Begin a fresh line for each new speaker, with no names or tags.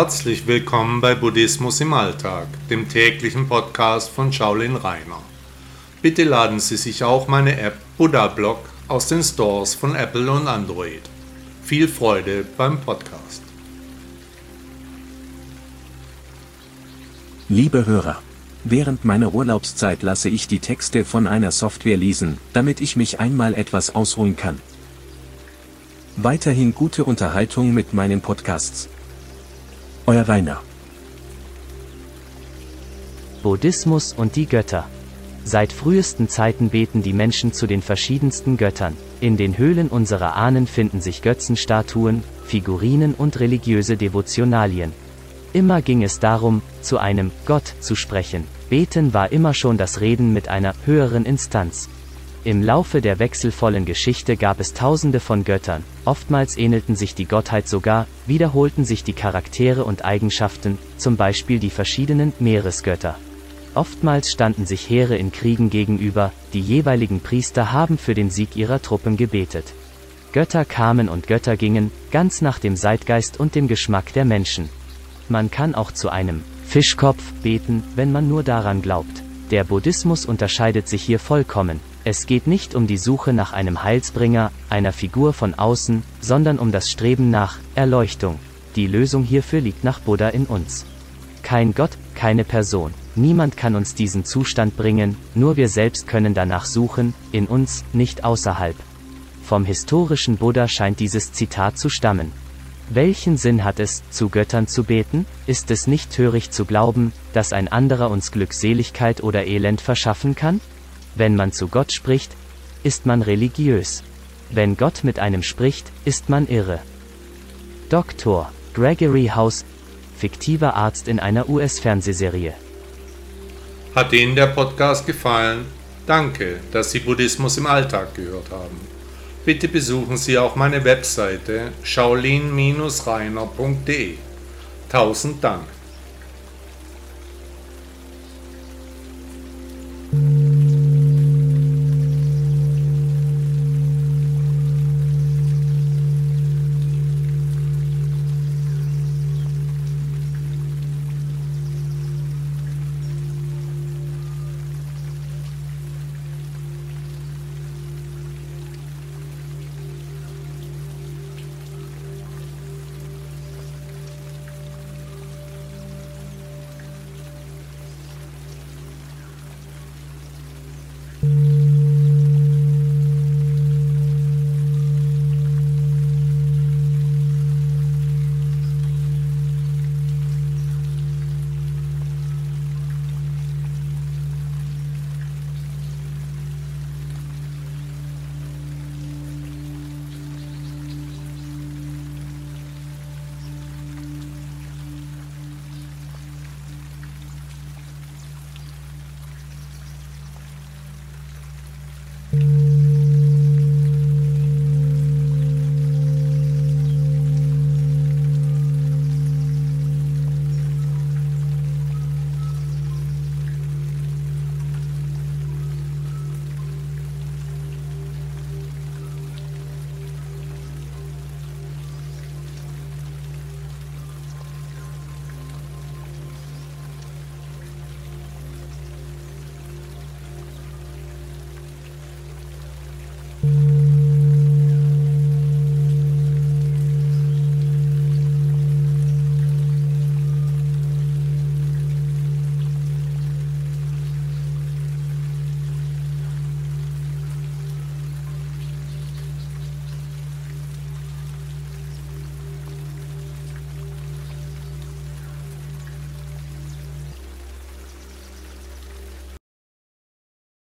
Herzlich willkommen bei Buddhismus im Alltag, dem täglichen Podcast von Shaolin Rainer. Bitte laden Sie sich auch meine App Buddha Blog aus den Stores von Apple und Android. Viel Freude beim Podcast.
Liebe Hörer, während meiner Urlaubszeit lasse ich die Texte von einer Software lesen, damit ich mich einmal etwas ausruhen kann. Weiterhin gute Unterhaltung mit meinen Podcasts. Euer Rainer.
Buddhismus und die Götter. Seit frühesten Zeiten beten die Menschen zu den verschiedensten Göttern. In den Höhlen unserer Ahnen finden sich Götzenstatuen, Figurinen und religiöse Devotionalien. Immer ging es darum, zu einem Gott zu sprechen. Beten war immer schon das Reden mit einer höheren Instanz. Im Laufe der wechselvollen Geschichte gab es tausende von Göttern, oftmals ähnelten sich die Gottheit sogar, wiederholten sich die Charaktere und Eigenschaften, zum Beispiel die verschiedenen Meeresgötter. Oftmals standen sich Heere in Kriegen gegenüber, die jeweiligen Priester haben für den Sieg ihrer Truppen gebetet. Götter kamen und Götter gingen, ganz nach dem Zeitgeist und dem Geschmack der Menschen. Man kann auch zu einem Fischkopf beten, wenn man nur daran glaubt. Der Buddhismus unterscheidet sich hier vollkommen, es geht nicht um die Suche nach einem Heilsbringer, einer Figur von außen, sondern um das Streben nach Erleuchtung. Die Lösung hierfür liegt nach Buddha in uns. Kein Gott, keine Person. Niemand kann uns diesen Zustand bringen, nur wir selbst können danach suchen, in uns, nicht außerhalb. Vom historischen Buddha scheint dieses Zitat zu stammen. Welchen Sinn hat es, zu Göttern zu beten? Ist es nicht töricht zu glauben, dass ein anderer uns Glückseligkeit oder Elend verschaffen kann? Wenn man zu Gott spricht, ist man religiös. Wenn Gott mit einem spricht, ist man irre. Dr. Gregory House, fiktiver Arzt in einer US-Fernsehserie.
Hat Ihnen der Podcast gefallen? Danke, dass Sie Buddhismus im Alltag gehört haben. Bitte besuchen Sie auch meine Webseite shaolin-reiner.de. Tausend Dank.